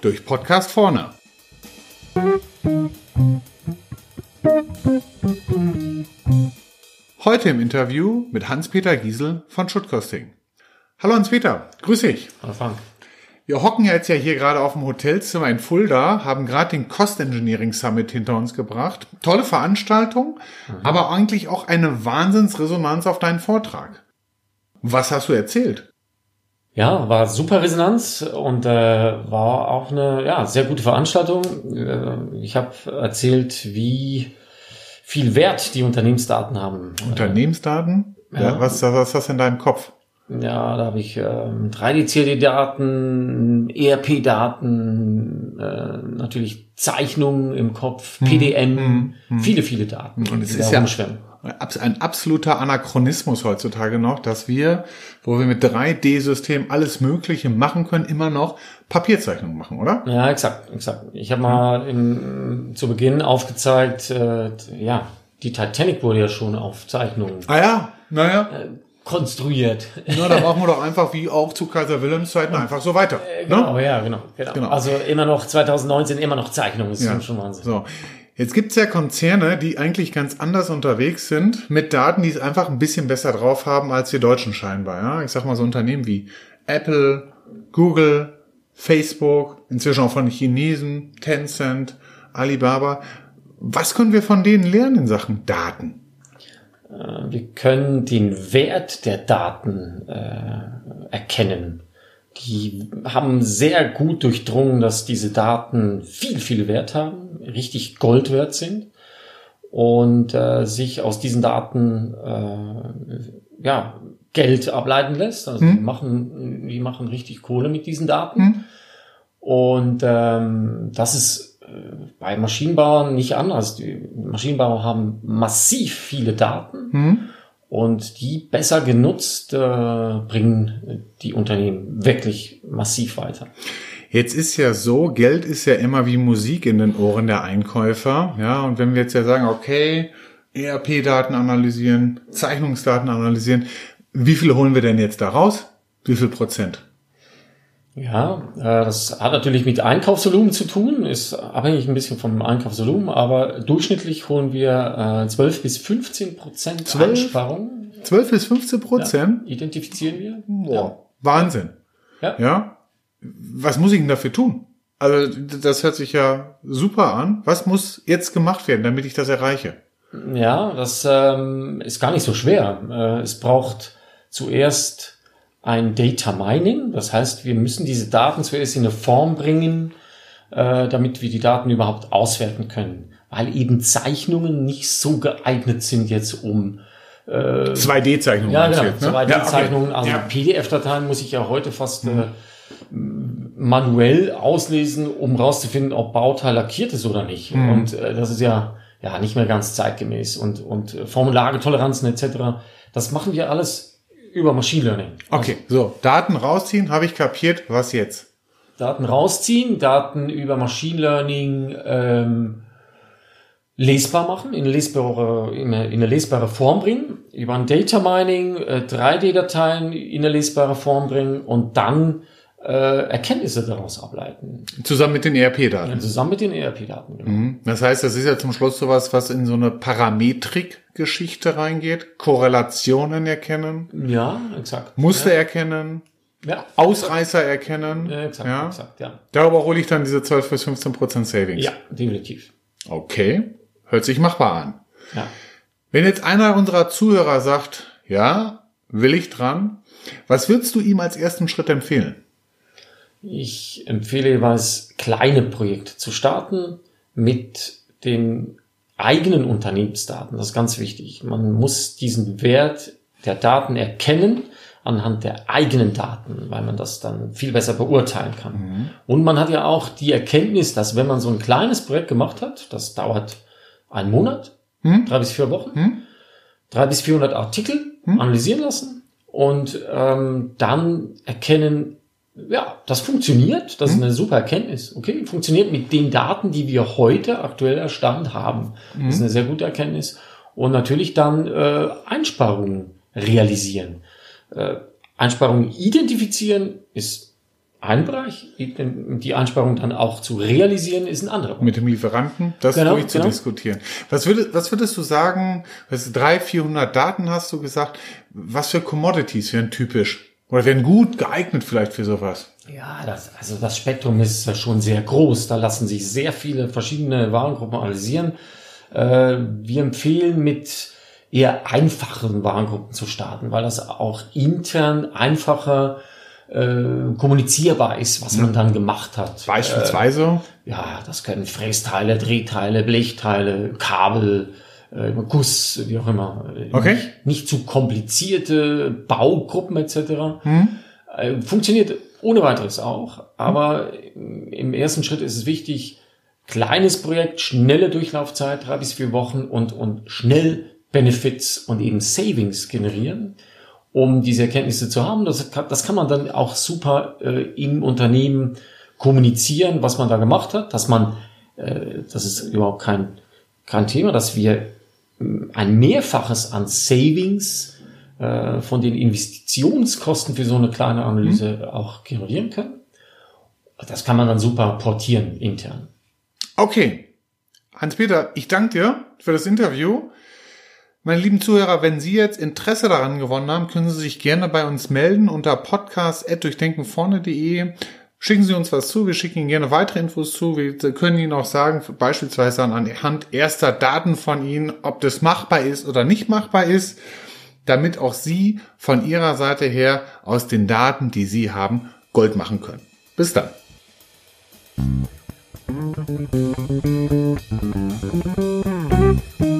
Durch Podcast vorne. Heute im Interview mit Hans-Peter Giesel von Schuttkosting. Hallo Hans-Peter, grüß dich. Hallo Frank. Wir hocken jetzt ja hier gerade auf dem Hotelzimmer in Fulda, haben gerade den Cost Engineering Summit hinter uns gebracht. Tolle Veranstaltung, mhm. aber eigentlich auch eine Wahnsinnsresonanz auf deinen Vortrag. Was hast du erzählt? Ja, war super Resonanz und äh, war auch eine ja, sehr gute Veranstaltung. Äh, ich habe erzählt, wie viel Wert die Unternehmensdaten haben. Unternehmensdaten? Ja. Was, was, was hast du in deinem Kopf? Ja, da habe ich ähm, 3D-CAD-Daten, ERP-Daten, äh, natürlich Zeichnungen im Kopf, PDM, hm, hm, viele, viele Daten. Und es ist ja ein absoluter Anachronismus heutzutage noch, dass wir, wo wir mit 3D-System alles Mögliche machen können, immer noch Papierzeichnungen machen, oder? Ja, exakt, exakt. Ich habe mal im, zu Beginn aufgezeigt, äh, ja, die Titanic wurde ja schon auf Zeichnungen. Ah ja, naja. Äh, konstruiert. Na, da brauchen wir doch einfach wie auch zu Kaiser Wilhelms Zeiten einfach so weiter. Äh, genau, ne? ja, genau, genau, genau. Also immer noch 2019 immer noch Zeichnungen, das ja. ist schon Wahnsinn. So. Jetzt gibt's ja Konzerne, die eigentlich ganz anders unterwegs sind, mit Daten, die es einfach ein bisschen besser drauf haben als wir Deutschen scheinbar. Ja? Ich sag mal so Unternehmen wie Apple, Google, Facebook, inzwischen auch von Chinesen, Tencent, Alibaba. Was können wir von denen lernen in Sachen Daten? Äh, wir können den Wert der Daten äh, erkennen. Die haben sehr gut durchdrungen, dass diese Daten viel, viel Wert haben, richtig Gold wert sind und äh, sich aus diesen Daten äh, ja Geld ableiten lässt. Also hm. die machen, die machen richtig Kohle mit diesen Daten. Hm. Und ähm, das ist bei Maschinenbauern nicht anders. Die Maschinenbauer haben massiv viele Daten mhm. und die besser genutzt äh, bringen die Unternehmen wirklich massiv weiter. Jetzt ist ja so, Geld ist ja immer wie Musik in den Ohren der Einkäufer. Ja, und wenn wir jetzt ja sagen, okay, ERP-Daten analysieren, Zeichnungsdaten analysieren, wie viele holen wir denn jetzt da raus? Wie viel Prozent? Ja, äh, das hat natürlich mit Einkaufsvolumen zu tun, ist abhängig ein bisschen vom Einkaufsvolumen, aber durchschnittlich holen wir äh, 12 bis 15 Prozent 12? Einsparung. 12 bis 15 Prozent? Ja, identifizieren wir. Boah, ja. Wahnsinn. Ja. ja. Was muss ich denn dafür tun? Also das hört sich ja super an. Was muss jetzt gemacht werden, damit ich das erreiche? Ja, das ähm, ist gar nicht so schwer. Äh, es braucht zuerst ein Data Mining. Das heißt, wir müssen diese Daten zuerst in eine Form bringen, äh, damit wir die Daten überhaupt auswerten können. Weil eben Zeichnungen nicht so geeignet sind jetzt um äh, 2D-Zeichnungen. Ja, genau. Ne? 2D-Zeichnungen. Ja, okay. Also ja. PDF-Dateien muss ich ja heute fast mhm. äh, manuell auslesen, um rauszufinden, ob Bauteil lackiert ist oder nicht. Mhm. Und äh, das ist ja ja nicht mehr ganz zeitgemäß. Und, und äh, Formulare, Toleranzen etc. Das machen wir alles über Machine Learning. Okay, also, so, Daten rausziehen, habe ich kapiert, was jetzt? Daten rausziehen, Daten über Machine Learning ähm, lesbar machen, in, lesbare, in, eine, in eine lesbare Form bringen, über ein Data Mining äh, 3D-Dateien in eine lesbare Form bringen und dann äh, Erkenntnisse daraus ableiten. Zusammen mit den ERP-Daten. Ja, zusammen mit den ERP-Daten. Genau. Mhm. Das heißt, das ist ja zum Schluss sowas, was in so eine Parametrik-Geschichte reingeht, Korrelationen erkennen. Ja, exakt. Muster ja. erkennen. Ja. Ausreißer erkennen. Ja, exakt, ja. exakt, ja. Darüber hole ich dann diese 12 bis 15 Prozent Savings. Ja, definitiv. Okay. Hört sich machbar an. Ja. Wenn jetzt einer unserer Zuhörer sagt, ja, will ich dran, was würdest du ihm als ersten Schritt empfehlen? Ich empfehle jeweils kleine Projekte zu starten mit den eigenen Unternehmensdaten. Das ist ganz wichtig. Man muss diesen Wert der Daten erkennen anhand der eigenen Daten, weil man das dann viel besser beurteilen kann. Mhm. Und man hat ja auch die Erkenntnis, dass wenn man so ein kleines Projekt gemacht hat, das dauert einen Monat, mhm. drei bis vier Wochen, mhm. drei bis vierhundert Artikel mhm. analysieren lassen und ähm, dann erkennen, ja, das funktioniert. Das mhm. ist eine super Erkenntnis. Okay, funktioniert mit den Daten, die wir heute aktuell erstanden haben. Mhm. Das ist eine sehr gute Erkenntnis. Und natürlich dann äh, Einsparungen realisieren. Äh, Einsparungen identifizieren ist ein Bereich, die Einsparung dann auch zu realisieren ist ein anderer. Mit dem Lieferanten, das genau, ruhig zu genau. diskutieren. Was würdest, was würdest du sagen, was, drei, vierhundert Daten hast du gesagt, was für Commodities wären typisch? Oder werden gut geeignet vielleicht für sowas? Ja, das, also das Spektrum ist schon sehr groß. Da lassen sich sehr viele verschiedene Warengruppen analysieren. Äh, wir empfehlen mit eher einfachen Warengruppen zu starten, weil das auch intern einfacher äh, kommunizierbar ist, was man dann gemacht hat. Beispielsweise? Äh, ja, das können Frästeile, Drehteile, Blechteile, Kabel, äh, Guss, wie auch immer. Okay. Nicht, nicht zu komplizierte Baugruppen etc. Hm. Äh, funktioniert ohne weiteres auch, aber im ersten Schritt ist es wichtig, kleines Projekt, schnelle Durchlaufzeit, drei bis vier Wochen und, und schnell Benefits und eben Savings generieren um diese Erkenntnisse zu haben. Das kann, das kann man dann auch super äh, im Unternehmen kommunizieren, was man da gemacht hat, dass man, äh, das ist überhaupt kein, kein Thema, dass wir äh, ein Mehrfaches an Savings äh, von den Investitionskosten für so eine kleine Analyse mhm. auch generieren können. Das kann man dann super portieren intern. Okay. Hans-Peter, ich danke dir für das Interview. Meine lieben Zuhörer, wenn Sie jetzt Interesse daran gewonnen haben, können Sie sich gerne bei uns melden unter podcast.durchdenkenvorne.de. Schicken Sie uns was zu, wir schicken Ihnen gerne weitere Infos zu. Wir können Ihnen auch sagen, beispielsweise anhand erster Daten von Ihnen, ob das machbar ist oder nicht machbar ist, damit auch Sie von Ihrer Seite her aus den Daten, die Sie haben, Gold machen können. Bis dann. Thank.